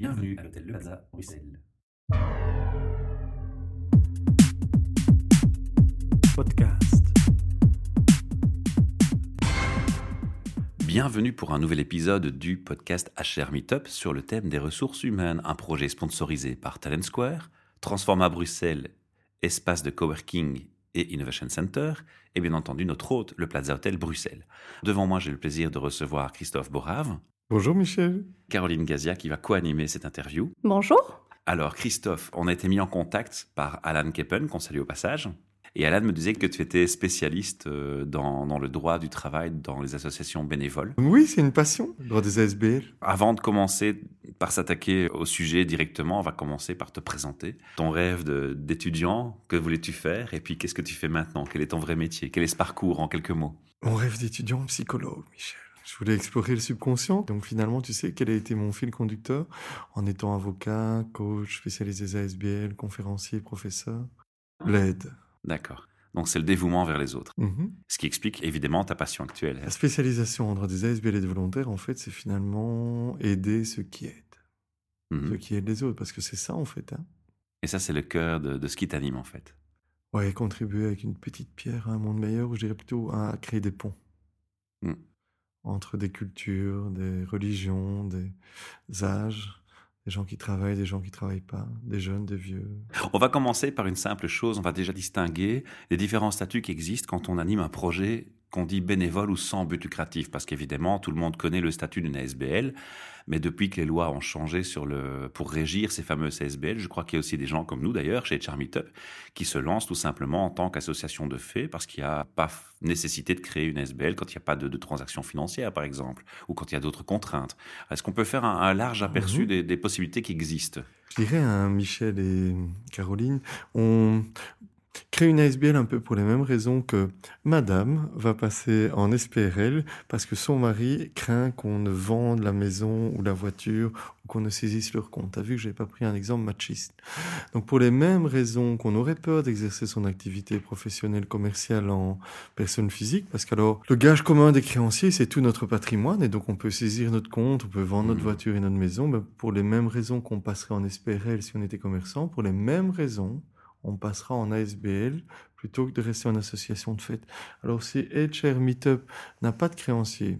Bienvenue à l'hôtel Le Plaza, Bruxelles. Podcast. Bienvenue pour un nouvel épisode du podcast HR Meetup sur le thème des ressources humaines, un projet sponsorisé par Talent Square, Transforma Bruxelles, espace de coworking et Innovation Center, et bien entendu notre hôte, le Plaza Hotel Bruxelles. Devant moi, j'ai le plaisir de recevoir Christophe Borave, Bonjour Michel. Caroline Gazia qui va co-animer cette interview. Bonjour. Alors Christophe, on a été mis en contact par Alan Keppen, qu'on salue au passage. Et Alan me disait que tu étais spécialiste euh, dans, dans le droit du travail dans les associations bénévoles. Oui, c'est une passion, le droit des ASBL. Avant de commencer par s'attaquer au sujet directement, on va commencer par te présenter. Ton rêve d'étudiant, que voulais-tu faire? Et puis qu'est-ce que tu fais maintenant? Quel est ton vrai métier? Quel est ce parcours en quelques mots? Mon rêve d'étudiant psychologue, Michel. Je voulais explorer le subconscient. Donc finalement, tu sais quel a été mon fil conducteur en étant avocat, coach, spécialisé ASBL, conférencier, professeur L'aide. D'accord. Donc c'est le dévouement vers les autres. Mhm. Ce qui explique évidemment ta passion actuelle. La spécialisation en droit des ASBL et des volontaires, en fait, c'est finalement aider ceux qui aident. Mhm. Ceux qui aident les autres, parce que c'est ça, en fait. Hein. Et ça, c'est le cœur de, de ce qui t'anime en fait. Ouais, contribuer avec une petite pierre à un monde meilleur, ou je dirais plutôt à créer des ponts. Mm. Entre des cultures, des religions, des âges, des gens qui travaillent, des gens qui travaillent pas, des jeunes, des vieux. On va commencer par une simple chose. On va déjà distinguer les différents statuts qui existent quand on anime un projet qu'on dit bénévole ou sans but lucratif. Parce qu'évidemment, tout le monde connaît le statut d'une ASBL. Mais depuis que les lois ont changé sur le, pour régir ces fameuses ASBL, je crois qu'il y a aussi des gens comme nous d'ailleurs, chez Charmeetup, qui se lancent tout simplement en tant qu'association de faits parce qu'il n'y a pas nécessité de créer une ASBL quand il n'y a pas de, de transactions financières, par exemple, ou quand il y a d'autres contraintes. Est-ce qu'on peut faire un, un large aperçu Mhm. des, des possibilités qui existent? Je dirais à Michel et Caroline, on crée une ASBL un peu pour les mêmes raisons que Madame va passer en SPRL parce que son mari craint qu'on ne vende la maison ou la voiture ou qu'on ne saisisse leur compte. T'as vu que j'ai pas pris un exemple machiste. Donc pour les mêmes raisons qu'on aurait peur d'exercer son activité professionnelle commerciale en personne physique, parce qu'alors le gage commun des créanciers c'est tout notre patrimoine et donc on peut saisir notre compte, on peut vendre notre Mhm. voiture et notre maison, ben, pour les mêmes raisons qu'on passerait en SPRL si on était commerçant, pour les mêmes raisons on passera en ASBL plutôt que de rester en association de fait. Alors si HR Meetup n'a pas de créanciers,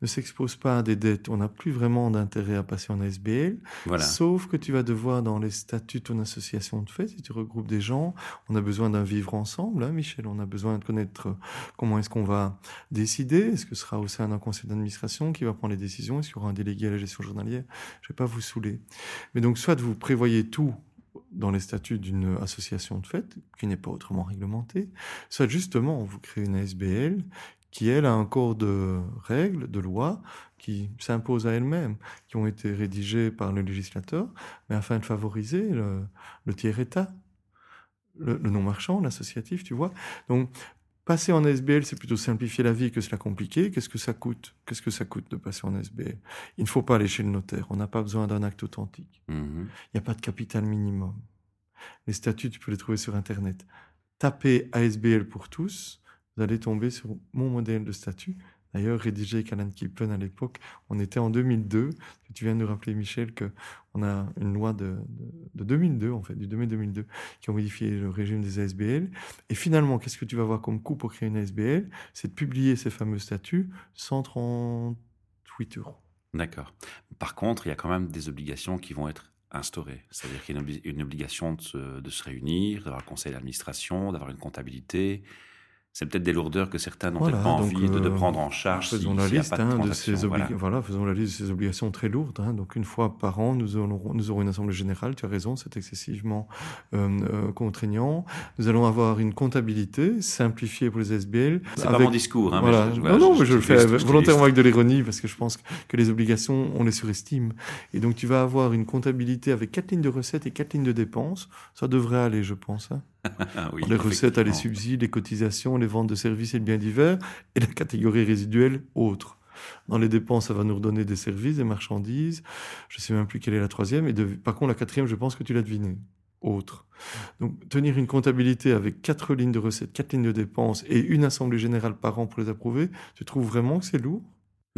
ne s'expose pas à des dettes, on n'a plus vraiment d'intérêt à passer en ASBL, Voilà. sauf que tu vas devoir dans les statuts de ton association de fait, si tu regroupes des gens, on a besoin d'un vivre ensemble, hein, Michel, on a besoin de connaître euh, comment est-ce qu'on va décider, est-ce que ce sera au sein d'un conseil d'administration qui va prendre les décisions, est-ce qu'il y aura un délégué à la gestion journalière, je vais pas vous saouler. Mais donc soit vous prévoyez tout dans les statuts d'une association de fait, qui n'est pas autrement réglementée, soit justement vous créez une ASBL qui, elle, a un corps de règles, de lois, qui s'imposent à elle-même, qui ont été rédigées par le législateur, mais afin de favoriser le, tiers-État, le, non-marchand, l'associatif, tu vois. Passer en SBL, c'est plutôt simplifier la vie que se la compliquer. Qu'est-ce que ça coûte? Qu'est-ce que ça coûte de passer en SBL Il ne faut pas aller chez le notaire, on n'a pas besoin d'un acte authentique. Mhm. Il n'y a pas de capital minimum. Les statuts, tu peux les trouver sur Internet. Tapez ASBL pour tous, vous allez tomber sur mon modèle de statut. D'ailleurs, rédigé avec Alan Kippen à l'époque, on était en 2002. Tu viens de nous rappeler, Michel, que on a une loi de, de, de 2002, en fait, du 2 mai 2002, qui a modifié le régime des ASBL. Et finalement, qu'est-ce que tu vas avoir comme coût pour créer une ASBL C'est de publier ces fameux statuts, 138 euros. D'accord. Par contre, il y a quand même des obligations qui vont être instaurées. C'est-à-dire qu'il y a une, obli- une obligation de se réunir, d'avoir un conseil d'administration, d'avoir une comptabilité. C'est peut-être des lourdeurs que certains n'ont Voilà, peut-être pas envie de, de euh, prendre en charge. Faisons si- la liste pas de hein, de ces Voilà. voilà. faisons la liste de ces obligations très lourdes. hein. Donc une fois par an, nous aurons, nous aurons une assemblée générale. Tu as raison, c'est excessivement euh, euh, contraignant. Nous allons avoir une comptabilité simplifiée pour les SBL. C'est pas mon discours. Hein, Voilà. mais je, non, non, mais je le fais volontairement avec de l'ironie parce que je pense que les obligations, on les surestime. Et donc, tu vas avoir une comptabilité avec quatre lignes de recettes et quatre lignes de dépenses. Ça devrait aller, je pense. oui, les recettes, à les subsides, les cotisations, les ventes de services et de biens divers, et la catégorie résiduelle autres. Dans les dépenses, ça va nous redonner des services, des marchandises. Je sais même plus quelle est la troisième. Et de- par contre, la quatrième, je pense que tu l'as deviné. Autre. Donc, tenir une comptabilité avec quatre lignes de recettes, quatre lignes de dépenses et une assemblée générale par an pour les approuver, tu trouves vraiment que c'est lourd?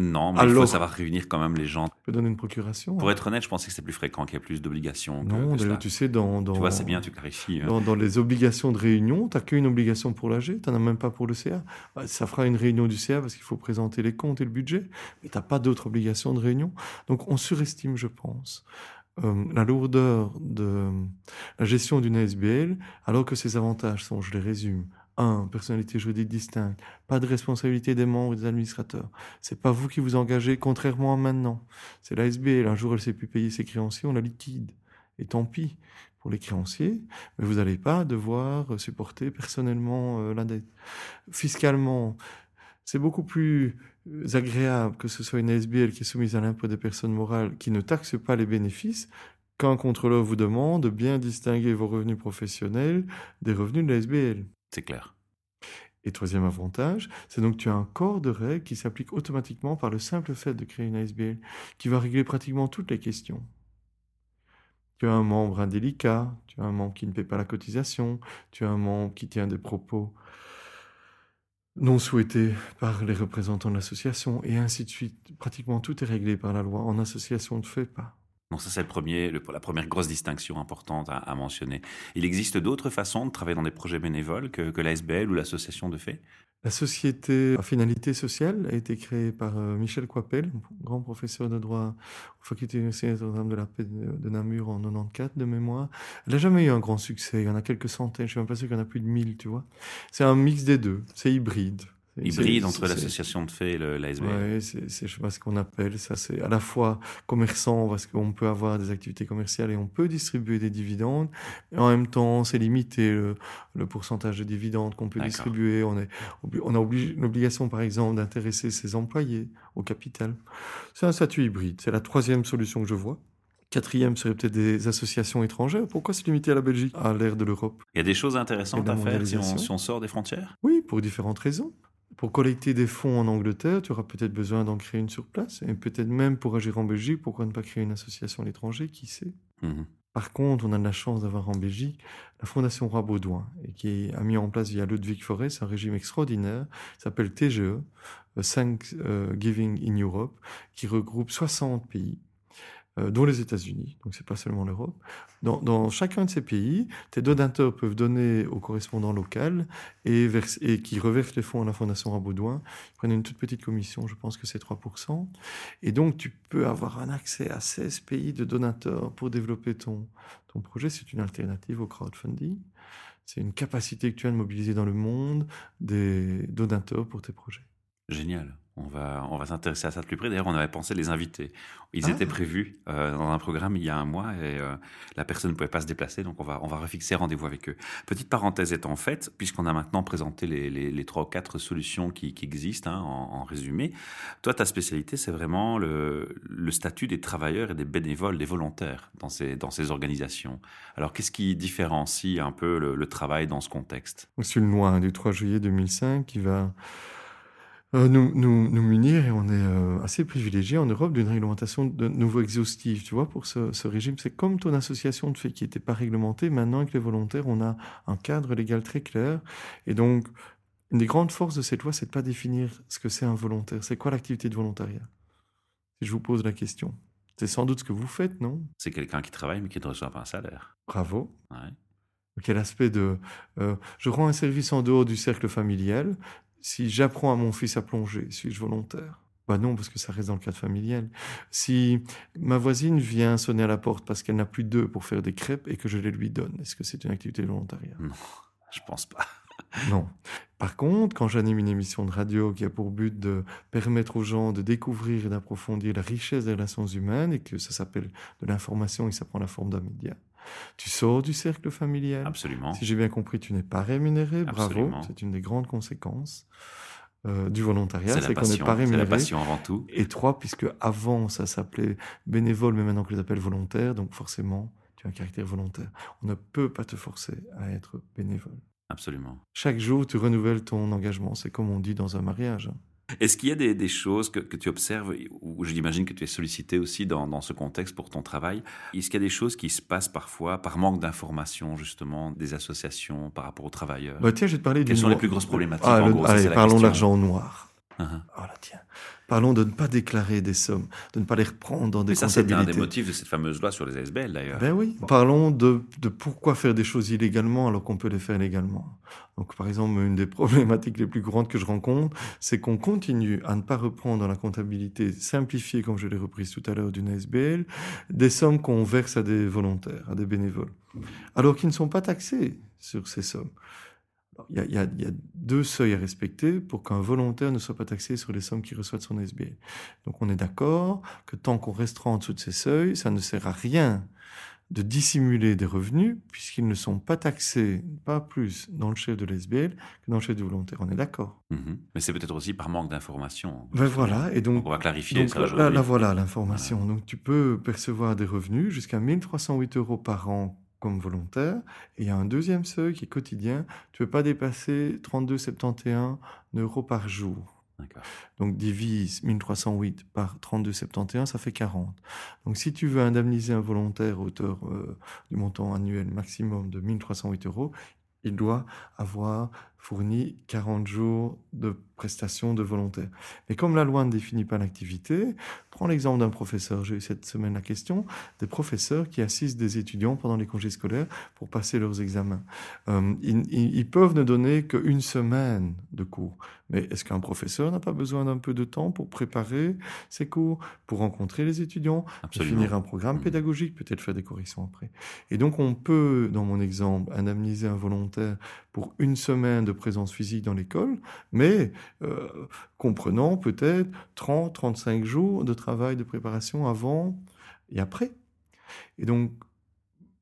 Non, mais il faut savoir réunir quand même les gens. Tu peux donner une procuration. Pour hein. être honnête, je pensais que c'est plus fréquent qu'il y ait plus d'obligations. Non, d'ailleurs, tu sais, dans, dans, Tu vois, c'est bien, tu clarifies. Hein. Dans, les obligations de réunion, tu n'as qu'une obligation pour l'AG, tu n'en as même pas pour le CA. Bah, ça fera une réunion du CA parce qu'il faut présenter les comptes et le budget, mais tu n'as pas d'autres obligations de réunion. Donc, on surestime, je pense. Euh, la lourdeur de la gestion d'une ASBL, alors que ses avantages sont, je les résume, 1. Personnalité juridique distincte. Pas de responsabilité des membres et des administrateurs. C'est pas vous qui vous engagez, contrairement à maintenant. C'est la SBL. Un jour, elle sait plus payer ses créanciers, on la liquide. Et tant pis pour les créanciers, mais vous n'allez pas devoir supporter personnellement euh, la dette. Fiscalement, c'est beaucoup plus agréable que ce soit une SBL qui est soumise à l'impôt des personnes morales qui ne taxe pas les bénéfices qu'un contrôleur vous demande de bien distinguer vos revenus professionnels des revenus de la SBL. C'est clair. Et troisième avantage, c'est donc tu as un corps de règles qui s'applique automatiquement par le simple fait de créer une ASBL, qui va régler pratiquement toutes les questions. Tu as un membre indélicat, tu as un membre qui ne paie pas la cotisation, tu as un membre qui tient des propos non souhaités par les représentants de l'association, et ainsi de suite. Pratiquement tout est réglé par la loi. En association, on ne fait pas. Donc ça, c'est la première grosse distinction importante à, mentionner. Il existe d'autres façons de travailler dans des projets bénévoles que, l'ASBL ou l'association de fait? La société à finalité sociale a été créée par euh, Michel Coipel, grand professeur de droit au faculté universitaire de la paix de, Namur en 94 de mémoire. Elle n'a jamais eu un grand succès. Il y en a quelques centaines. Je suis même pas sûr qu'il y en a plus de 1000, tu vois. C'est un mix des deux. C'est hybride. Hybride entre l'association de fait et l'ASBL. Oui, c'est je sais pas ce qu'on appelle ça. C'est à la fois commerçant parce qu'on peut avoir des activités commerciales et on peut distribuer des dividendes. Et en même temps, c'est limité le, pourcentage de dividendes qu'on peut distribuer. On, est, on a l'obligation, par exemple, d'intéresser ses employés au capital. C'est un statut hybride. C'est la troisième solution que je vois. Quatrième serait peut-être des associations étrangères. Pourquoi se limiter à la Belgique, à l'ère de l'Europe? Il y a des choses intéressantes à faire si on, si on, sort des frontières? Oui, pour différentes raisons. Pour collecter des fonds en Angleterre, tu auras peut-être besoin d'en créer une sur place. Et peut-être même pour agir en Belgique, pourquoi ne pas créer une association à l'étranger, qui sait? Mhm. Par contre, on a de la chance d'avoir en Belgique la Fondation Roi Baudouin, et qui a mis en place via Ludwig Forest un régime extraordinaire, s'appelle TGE, Thank euh, Giving in Europe, qui regroupe 60 pays euh, dont les États-Unis, donc c'est pas seulement l'Europe. Dans, chacun de ces pays, tes donateurs peuvent donner au correspondant local et, et qui reversent les fonds à la Fondation Rabaudouin. Ils prennent une toute petite commission, je pense que c'est 3%. Et donc, tu peux avoir un accès à 16 pays de donateurs pour développer ton, ton projet. C'est une alternative au crowdfunding. C'est une capacité que tu as de mobiliser dans le monde des donateurs pour tes projets. Génial. On va, on va s'intéresser à ça de plus près. D'ailleurs, on avait pensé les invités. Ils étaient ah. prévus euh, dans un programme il y a un mois et euh, la personne ne pouvait pas se déplacer, donc on va, on va refixer rendez-vous avec eux. Petite parenthèse étant faite, puisqu'on a maintenant présenté les, les, trois ou quatre solutions qui, qui existent hein, en, résumé, toi, ta spécialité, c'est vraiment le, le, statut des travailleurs et des bénévoles, des volontaires dans ces, dans ces organisations. Alors, qu'est-ce qui différencie un peu le, travail dans ce contexte? C'est une loi du 3 juillet 2005 qui va euh, nous, nous, nous, munir et on est euh, assez privilégié en Europe d'une réglementation de nouveau exhaustive. Tu vois, pour ce, ce régime, c'est comme ton association de fait qui n'était pas réglementée. Maintenant, avec les volontaires, on a un cadre légal très clair. Et donc, une des grandes forces de cette loi, c'est de pas définir ce que c'est un volontaire. C'est quoi l'activité de volontariat? Si je vous pose la question. C'est sans doute ce que vous faites, non? C'est quelqu'un qui travaille mais qui ne reçoit pas un salaire. Bravo. Ouais. Quel aspect de... Euh, je rends un service en dehors du cercle familial, si j'apprends à mon fils à plonger, suis-je volontaire? Bah non, parce que ça reste dans le cadre familial. Si ma voisine vient sonner à la porte parce qu'elle n'a plus d'œufs pour faire des crêpes et que je les lui donne, est-ce que c'est une activité volontaire? Non, je pense pas. non. Par contre, quand j'anime une émission de radio qui a pour but de permettre aux gens de découvrir et d'approfondir la richesse des relations humaines et que ça s'appelle de l'information et ça prend la forme d'un média, tu sors du cercle familial. Absolument. Si j'ai bien compris, tu n'es pas rémunéré. Bravo. C'est une des grandes conséquences euh, du volontariat, c'est qu'on n'est pas rémunéré. C'est la passion avant tout. Et trois, puisque avant ça s'appelait bénévole, mais maintenant que les appelle volontaire, donc forcément, tu as un caractère volontaire. On ne peut pas te forcer à être bénévole. Absolument. Chaque jour, tu renouvelles ton engagement. C'est comme on dit dans un mariage. Est-ce qu'il y a des, choses que, tu observes, ou j'imagine que tu es sollicité aussi dans, ce contexte pour ton travail, est-ce qu'il y a des choses qui se passent parfois par manque d'information justement des associations par rapport aux travailleurs? Bah, tiens, je vais te parler Quelles sont les plus grosses problématiques ah, Allez, parlons de l'argent noir. Uh-huh. Oh là, tiens. Parlons de ne pas déclarer des sommes, de ne pas les reprendre dans des Mais ça, c'était un des motifs de cette fameuse loi sur les ASBL, d'ailleurs. Ben oui, parlons de, de pourquoi faire des choses illégalement alors qu'on peut les faire légalement. Donc, par exemple, une des problématiques les plus courantes que je rencontre, c'est qu'on continue à ne pas reprendre dans la comptabilité simplifiée, comme je l'ai reprise tout à l'heure d'une ASBL, des sommes qu'on verse à des volontaires, à des bénévoles, alors qu'ils ne sont pas taxés sur ces sommes. Il y, a, il y a- il y a deux seuils à respecter pour qu'un volontaire ne soit pas taxé sur les sommes qu'il reçoit de son SBL. Donc on est d'accord que tant qu'on restera en dessous de ces seuils, ça ne sert à rien de dissimuler des revenus puisqu'ils ne sont pas taxés, pas plus dans le chef de l'SBL que dans le chef du volontaire. On est d'accord. Mhm. Mais c'est peut-être aussi par manque d'information. Ben voilà, et Donc, on va clarifier donc ça là, là, voilà l'information. Donc tu peux percevoir des revenus jusqu'à 1308 euros par an comme volontaire. Et il y a un deuxième seuil qui est quotidien. Tu ne peux pas dépasser 32,71 euros par jour. Donc divise 1308 par 32,71, ça fait 40. Donc si tu veux indemniser un volontaire à hauteur euh, du montant annuel maximum de 1308 euros, il doit avoir fourni 40 jours de prestations de volontaire. Mais comme la loi ne définit pas l'activité, prends l'exemple d'un professeur. J'ai eu cette semaine la question des professeurs qui assistent des étudiants pendant les congés scolaires pour passer leurs examens. Euh, ils, ils- peuvent ne donner qu'une semaine de cours. Mais est-ce qu'un professeur n'a pas besoin d'un peu de temps pour préparer ses cours, pour rencontrer les étudiants, définir un programme Mhm. pédagogique, peut-être faire des corrections après? Et donc on peut, dans mon exemple, indemniser un volontaire pour une semaine de présence physique dans l'école, mais euh, comprenant peut-être 30, 35 jours de travail de préparation avant et après. Et donc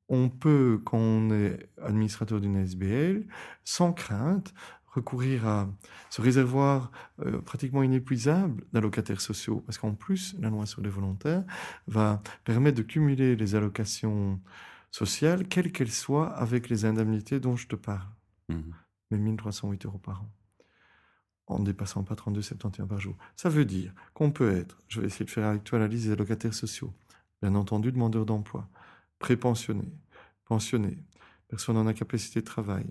on peut, quand on est administrateur d'une SBL, sans crainte, recourir à ce réservoir euh, pratiquement inépuisable d'allocataires sociaux. Parce qu'en plus, la loi sur les volontaires va permettre de cumuler les allocations sociales, quelles qu'elles soient, avec les indemnités dont je te parle. Mhm. Mais 1308 euros par an. En ne dépassant pas 32,71 par jour. Ça veut dire qu'on peut être, je vais essayer de faire avec toi la liste des allocataires sociaux, bien entendu demandeurs d'emploi, prépensionnés, pensionnés, personnes en incapacité de travail,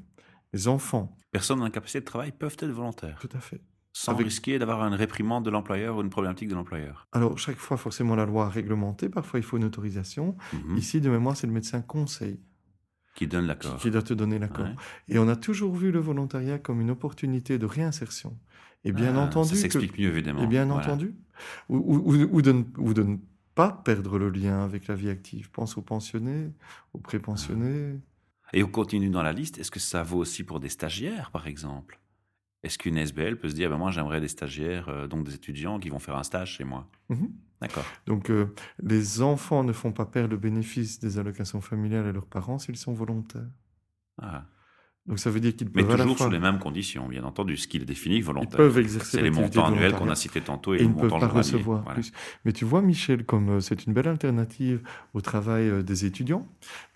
les enfants, Personnes en incapacité de travail peuvent être volontaires, tout à fait. sans Avec- risquer d'avoir une réprimande de l'employeur ou une problématique de l'employeur. Alors, chaque fois, forcément, la loi a réglementé, parfois il faut une autorisation. Mhm. Ici, de mémoire, c'est le médecin conseil Qui donne l'accord. qui doit te donner l'accord. Ouais. Et on a toujours vu le volontariat comme une opportunité de réinsertion. Et bien Ah, entendu, Ça que- s'explique mieux, évidemment. et bien Voilà. entendu, ou, ou- ou- ou de, ne- ou de ne pas perdre le lien avec la vie active. Pense aux pensionnés, aux prépensionnés. Et on continue dans la liste. Est-ce que ça vaut aussi pour des stagiaires, par exemple? Est-ce qu'une SBL peut se dire, ben moi j'aimerais des stagiaires, euh, donc des étudiants qui vont faire un stage chez moi? Mhm. D'accord. Donc, euh, les enfants ne font pas perdre le bénéfice des allocations familiales à leurs parents s'ils sont volontaires? Ah. Donc, ça veut dire qu'ils Mais peuvent à la toujours fois... sous les mêmes conditions, bien entendu, ce qui est défini Ils volontaire. peuvent exercer C'est les montants annuels qu'on a cités tantôt et, et ils ne peuvent pas recevoir Voilà. plus. Mais tu vois, Michel, comme euh, c'est une belle alternative au travail euh, des étudiants,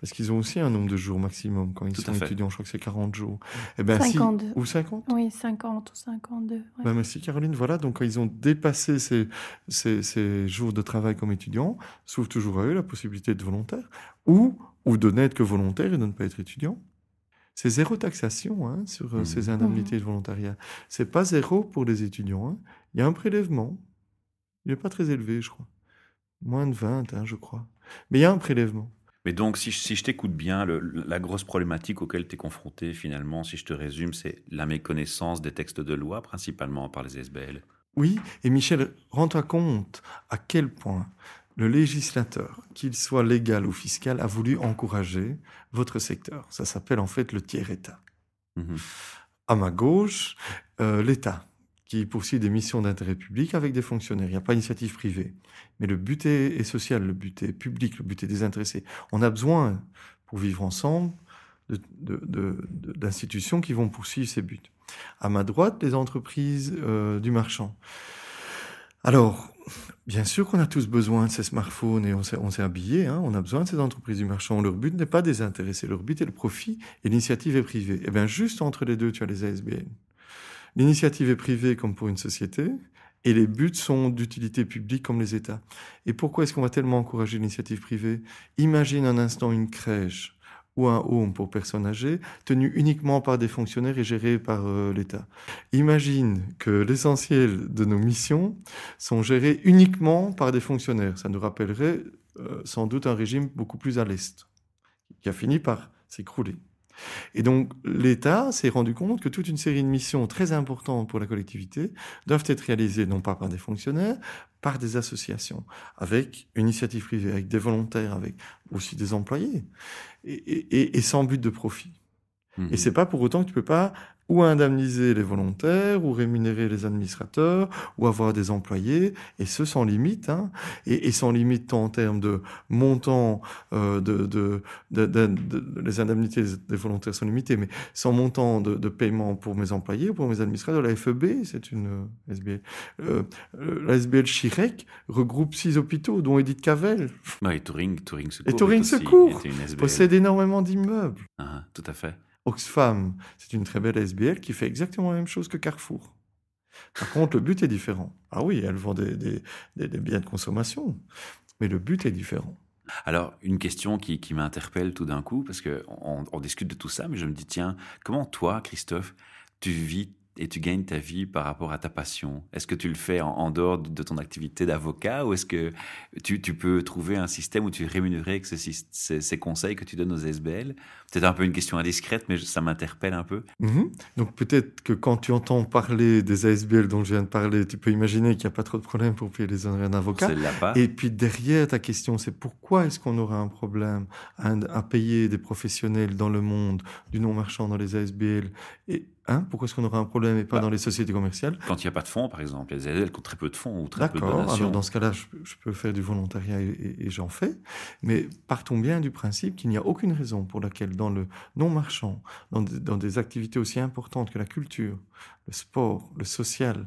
parce qu'ils ont aussi un nombre de jours maximum quand ils Tout sont étudiants, je crois que c'est 40 jours. Eh ben, si- 52. ou 50 Oui, 50 ou 52. ouais. Ben, merci Caroline. Voilà, donc quand ils ont dépassé ces, ces, ces jours de travail comme étudiants, s'ouvre toujours à eux la possibilité de volontaire, ou, ou de n'être que volontaire et de ne pas être étudiant. C'est zéro taxation hein, sur euh, ces indemnités de volontariat. C'est pas zéro pour les étudiants. hein. Il y a un prélèvement. Il n'est pas très élevé, je crois. Moins de 20, hein, je crois. Mais il y a un prélèvement. Mais donc, si je, si je t'écoute bien, le- la grosse problématique auquel tu es confronté, finalement, si je te résume, c'est la méconnaissance des textes de loi, principalement par les SBL. Oui, et Michel, rends-toi compte à quel point le législateur, qu'il soit légal ou fiscal, a voulu encourager votre secteur. Ça s'appelle en fait le tiers-État. Mhm. À ma gauche, euh, l'État, qui poursuit des missions d'intérêt public avec des fonctionnaires. Il n'y a pas d'initiative privée. Mais le but est, social, le but est public, le but est désintéressé. On a besoin, pour vivre ensemble, d'institutions qui vont poursuivre ces buts. À ma droite, les entreprises euh, du marchand. Alors, bien sûr qu'on a tous besoin de ces smartphones et on s'est, habillé, hein, on a besoin de ces entreprises du marchand. Leur but n'est pas désintéresser, leur but est le profit et l'initiative est privée. Et bien, juste entre les deux, tu as les ASBL. L'initiative est privée comme pour une société et les buts sont d'utilité publique comme les États. Et pourquoi est-ce qu'on va tellement encourager l'initiative privée? Imagine un instant une crèche ou un home pour personnes âgées, tenu uniquement par des fonctionnaires et géré par euh, l'État. Imagine que l'essentiel de nos missions sont gérées uniquement par des fonctionnaires. Ça nous rappellerait euh, sans doute un régime beaucoup plus à l'Est, qui a fini par s'écrouler. Et donc l'État s'est rendu compte que toute une série de missions très importantes pour la collectivité doivent être réalisées non pas par des fonctionnaires, par des associations, avec une initiative privée, avec des volontaires, avec aussi des employés, et, sans but de profit. Mmh. Et c'est pas pour autant que tu peux pas ou indemniser les volontaires, ou rémunérer les administrateurs, ou avoir des employés, et ce sans limite, hein, et, et, sans limite tant en termes de montant, euh, de, de, de, les indemnités des volontaires sont limitées, mais sans montant de, paiement pour mes employés, pour mes administrateurs. La FEB, c'est une euh, SBL. Euh, la SBL Chirec regroupe six hôpitaux, dont Edith Cavell. et Touring, Touring Secours. Et Touring Secours possède énormément d'immeubles. Ah, tout à fait. Oxfam, c'est une très belle SBL qui fait exactement la même chose que Carrefour. Par contre, le but est différent. Ah oui, elle vend des, biens de consommation, mais le but est différent. Alors, une question qui, m'interpelle tout d'un coup, parce qu'on on discute de tout ça, mais je me dis, tiens, comment toi, Christophe, tu vis et tu gagnes ta vie par rapport à ta passion Est-ce que tu le fais en, dehors de ton activité d'avocat ou est-ce que tu, peux trouver un système où tu es rémunéré avec ces, conseils que tu donnes aux SBL C'est un peu une question indiscrète, mais ça m'interpelle un peu. Mhm. Donc peut-être que quand tu entends parler des ASBL dont je viens de parler, tu peux imaginer qu'il n'y a pas trop de problème pour payer les honoraires d'avocat. Et puis derrière ta question, c'est pourquoi est-ce qu'on aurait un problème à, à payer des professionnels dans le monde du non-marchand dans les ASBL et Hein Pourquoi est-ce qu'on aurait un problème et pas bah, dans les sociétés commerciales Quand il n'y a pas de fonds, par exemple. Les aides, elles comptent très peu de fonds ou très peu de donations. Alors, dans ce cas-là, je, peux faire du volontariat et, j'en fais. Mais partons bien du principe qu'il n'y a aucune raison pour laquelle, dans le non-marchand, dans, dans des activités aussi importantes que la culture, le sport, le social,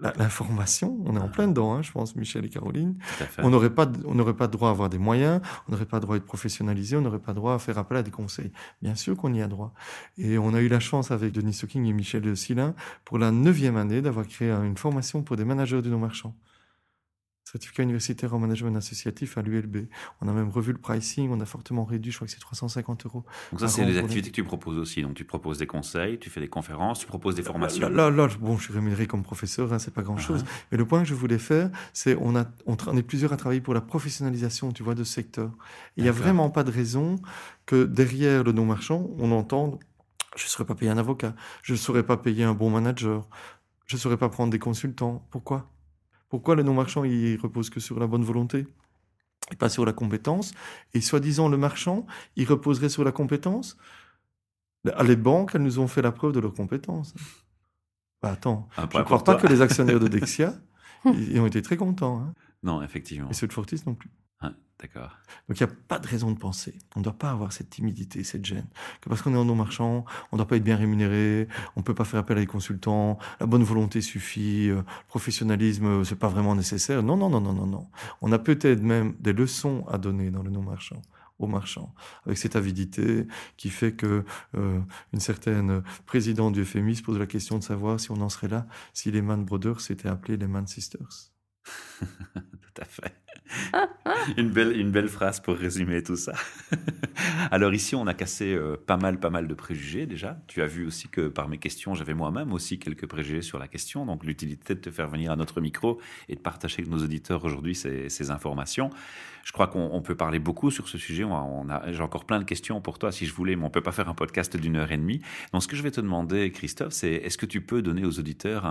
l'information, on est en plein dedans, hein, je pense, Michel et Caroline. On n'aurait pas, on n'aurait pas droit à avoir des moyens, on n'aurait pas droit à être professionnalisé, on n'aurait pas droit à faire appel à des conseils. Bien sûr qu'on y a droit. Et on a eu la chance avec Denis Stocking et Michel Silin, pour la neuvième année, d'avoir créé une formation pour des managers du non-marchand certificat universitaire en management associatif à l'ULB. On a même revu le pricing, on a fortement réduit, je crois que c'est 350 euros. Donc ça, c'est des activités que tu proposes aussi. Donc tu proposes des conseils, tu fais des conférences, tu proposes des formations. Là, là, bon, je suis rémunéré comme professeur, hein, c'est pas grand-chose. Ah. Mais le point que je voulais faire, c'est on, a, on, est plusieurs à travailler pour la professionnalisation, tu vois, de ce secteur. Il n'y a vraiment pas de raison que derrière le non-marchand, on entende je ne saurais pas payer un avocat, je ne saurais pas payer un bon manager, je ne saurais pas prendre des consultants. Pourquoi? Pourquoi le non-marchand, il repose que sur la bonne volonté et pas sur la compétence? Et soi-disant, le marchand, il reposerait sur la compétence? Les banques, elles nous ont fait la preuve de leur compétence. Bah attends, ah, je ne crois pas que les actionnaires de Dexia, ils ont été très contents. Hein. Non, effectivement. Et ceux de Fortis non plus. D'accord. Donc il n'y a pas de raison de penser. On ne doit pas avoir cette timidité, cette gêne. Que parce qu'on est en non-marchand, on ne doit pas être bien rémunéré, on ne peut pas faire appel à des consultants, la bonne volonté suffit, le euh, professionnalisme, euh, c'est pas vraiment nécessaire. Non, non, non, non, non, non. On a peut-être même des leçons à donner dans le non-marchand aux marchands, avec cette avidité qui fait que euh, une certaine présidente du FMI se pose la question de savoir si on en serait là si les Man Brothers s'étaient appelés les Man Sisters. Tout à fait. une, belle, une belle phrase pour résumer tout ça. Alors ici, on a cassé euh, pas mal, pas mal de préjugés déjà. Tu as vu aussi que par mes questions, j'avais moi-même aussi quelques préjugés sur la question. Donc l'utilité de te faire venir à notre micro et de partager avec nos auditeurs aujourd'hui ces, ces, informations. Je crois qu'on peut parler beaucoup sur ce sujet. On a, J'ai encore plein de questions pour toi si je voulais, mais on peut pas faire un podcast d'une heure et demie. Donc ce que je vais te demander, Christophe, c'est est-ce que tu peux donner aux auditeurs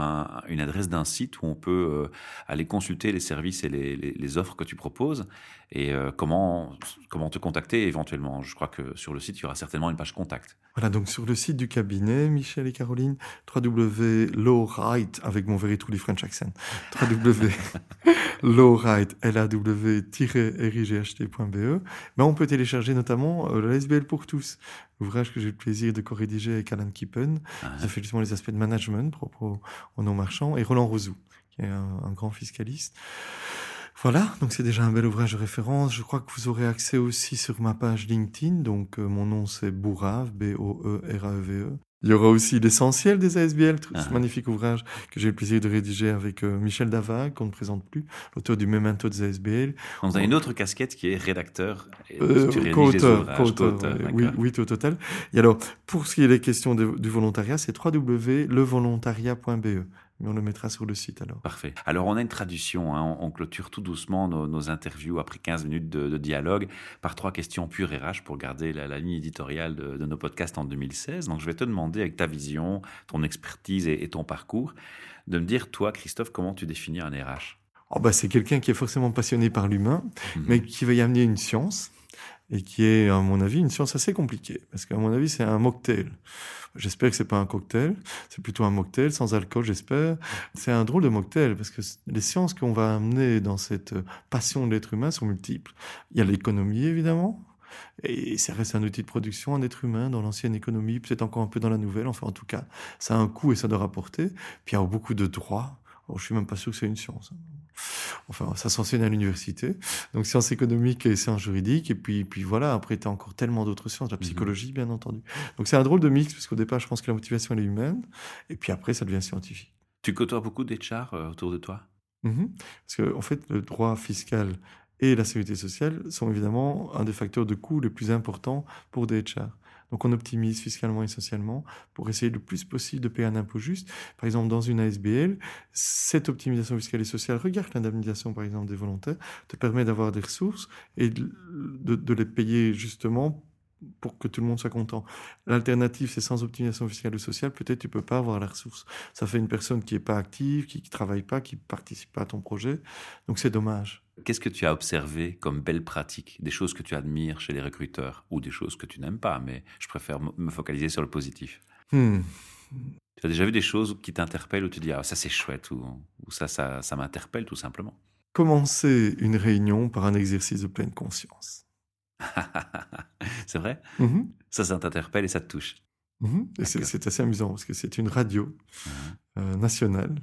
une adresse d'un site où on peut euh, aller consulter les services et les, les, les offres que tu proposes et euh, comment, comment te contacter éventuellement? Je crois que sur le site, il y aura certainement une page contact. Voilà, donc sur le site du cabinet, Michel et Caroline, www.lowright, avec mon truly French accent, www.lowright, L-A-W-RIGHT.be, mais on peut télécharger notamment euh, SBL pour tous, l'ouvrage que j'ai le plaisir de co-rédiger avec Alan Kippen, ah. qui fait justement les aspects de management propres aux, non-marchands, et Roland Rosou, qui est un grand fiscaliste. Voilà, donc c'est déjà un bel ouvrage de référence. Je crois que vous aurez accès aussi sur ma page LinkedIn. Donc euh, mon nom c'est Bourave, B-O-E-R-A-E-V-E. Il y aura aussi l'essentiel des ASBL, ce Ah. magnifique ouvrage que j'ai eu le plaisir de rédiger avec euh, Michel Dava, qu'on ne présente plus, l'auteur du Memento des ASBL. On a une autre casquette qui est rédacteur. et Euh, co-auteur, co-auteur, oui, oui, au total. Et alors, pour ce qui est des questions de- du volontariat, c'est www.levolontariat.be. Mais on le mettra sur le site alors. Parfait. Alors, on a une tradition. hein, on, on clôture tout doucement nos, nos interviews après 15 minutes de, de dialogue par trois questions pure RH pour garder la, la ligne éditoriale de, de nos podcasts en 2016. Donc, je vais te demander, avec ta vision, ton expertise et, et ton parcours, de me dire, toi, Christophe, comment tu définis un RH Oh, bah, c'est quelqu'un qui est forcément passionné par l'humain, Mhm. mais qui va y amener une science, et qui est, à mon avis, une science assez compliquée. Parce qu'à mon avis, c'est un mocktail. J'espère que c'est pas un cocktail, c'est plutôt un mocktail, sans alcool, j'espère. C'est un drôle de mocktail, parce que les sciences qu'on va amener dans cette passion de l'être humain sont multiples. Il y a l'économie, évidemment, et ça reste un outil de production, un être humain, dans l'ancienne économie, peut-être encore un peu dans la nouvelle, enfin en tout cas, ça a un coût et ça doit rapporter. Puis il y a beaucoup de droits. Alors, je suis même pas sûr que c'est une science. Enfin, ça s'enseigne à l'université. Donc, sciences économiques et sciences juridiques. Et puis, puis voilà, après, tu as encore tellement d'autres sciences, la psychologie, bien entendu. Donc, c'est un drôle de mix, parce qu'au départ, je pense que la motivation, elle est humaine. Et puis après, ça devient scientifique. Tu côtoies beaucoup d'HR euh, autour de toi? Mhm. Parce que, en fait, le droit fiscal et la sécurité sociale sont évidemment un des facteurs de coût les plus importants pour des HR. Donc, on optimise fiscalement et socialement pour essayer le plus possible de payer un impôt juste. Par exemple, dans une ASBL, cette optimisation fiscale et sociale, regarde l'indemnisation, par exemple, des volontaires, te permet d'avoir des ressources et de, les payer justement pour que tout le monde soit content. L'alternative, c'est sans optimisation fiscale ou sociale, peut-être tu peux pas avoir la ressource. Ça fait une personne qui est pas active, qui, qui travaille pas, qui participe pas à ton projet. Donc c'est dommage. Qu'est-ce que tu as observé comme belles pratiques Des choses que tu admires chez les recruteurs ou des choses que tu n'aimes pas, mais je préfère me focaliser sur le positif. Hmm. Tu as déjà vu des choses qui t'interpellent où tu dis ah ça c'est chouette ou, ou ça ça, ça m'interpelle tout simplement? Commencer une réunion par un exercice de pleine conscience. c'est vrai? Mhm. Ça ça t'interpelle et ça te touche? Mhm. C'est assez amusant parce que c'est une radio euh, nationale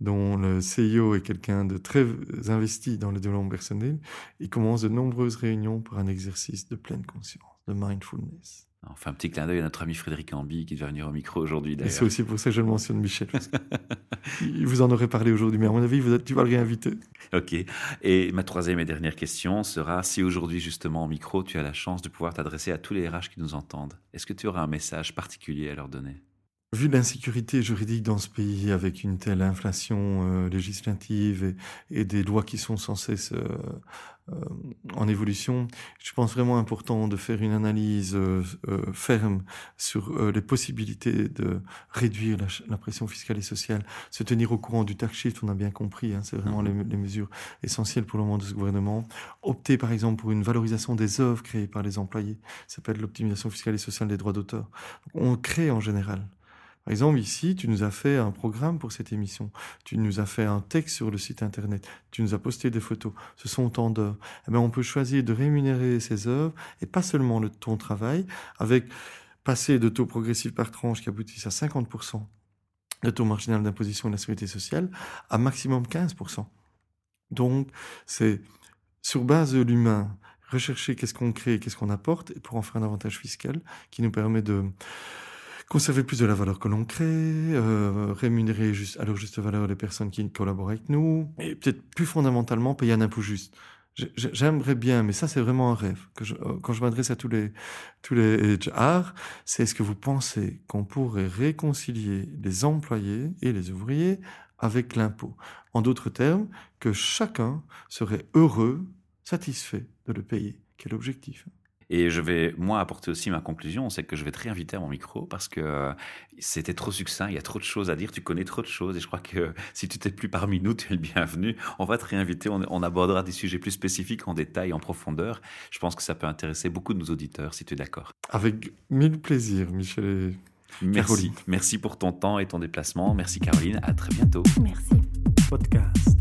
dont le CIO est quelqu'un de très investi dans le développement personnel. Il commence de nombreuses réunions par un exercice de pleine conscience, de mindfulness. On fait un petit clin d'œil à notre ami Frédéric Ambi qui devait venir au micro aujourd'hui Et c'est aussi pour ça que je le mentionne, Michel. Il vous en aurait parlé aujourd'hui, mais à mon avis, vous êtes- tu vas le réinviter. Ok. Et ma troisième et dernière question sera si aujourd'hui justement au micro tu as la chance de pouvoir t'adresser à tous les RH qui nous entendent, est-ce que tu auras un message particulier à leur donner? Vu l'insécurité juridique dans ce pays, avec une telle inflation euh, législative et, et des lois qui sont sans cesse euh, en évolution, je pense vraiment important de faire une analyse euh, euh, ferme sur euh, les possibilités de réduire la, pression fiscale et sociale, se tenir au courant du tax shift, on a bien compris, hein, c'est vraiment les, les mesures essentielles pour le moment de ce gouvernement. Opter par exemple pour une valorisation des œuvres créées par les employés, ça s'appelle l'optimisation fiscale et sociale des droits d'auteur. On crée en général. Par exemple, ici, tu nous as fait un programme pour cette émission. Tu nous as fait un texte sur le site internet. Tu nous as posté des photos. Ce sont autant d'heures. Eh bien, on peut choisir de rémunérer ces œuvres et pas seulement le ton travail avec passer de taux progressifs par tranche qui aboutissent à 50% de taux marginal d'imposition de la sécurité sociale à maximum 15%. Donc, c'est sur base de l'humain, rechercher qu'est-ce qu'on crée, qu'est-ce qu'on apporte pour en faire un avantage fiscal qui nous permet de conserver plus de la valeur que l'on crée, euh, rémunérer juste, à leur juste valeur les personnes qui collaborent avec nous, et peut-être plus fondamentalement payer un impôt juste. J'ai- j'ai- J'aimerais bien, mais ça c'est vraiment un rêve. Euh, quand je m'adresse à tous les tous les HR, c'est est-ce que vous pensez qu'on pourrait réconcilier les employés et les ouvriers avec l'impôt? En d'autres termes, que chacun serait heureux, satisfait de le payer. Quel objectif Et je vais, moi, apporter aussi ma conclusion, c'est que je vais te réinviter à mon micro parce que euh, c'était trop succinct, il y a trop de choses à dire, tu connais trop de choses et je crois que si tu t'es plus parmi nous, tu es le bienvenu. On va te réinviter, on, on abordera des sujets plus spécifiques en détail, en profondeur. Je pense que ça peut intéresser beaucoup de nos auditeurs si tu es d'accord. Avec mille plaisirs, Michel. et- Merci. Caroline. Merci pour ton temps et ton déplacement. Merci Caroline, à très bientôt. Merci. Podcast.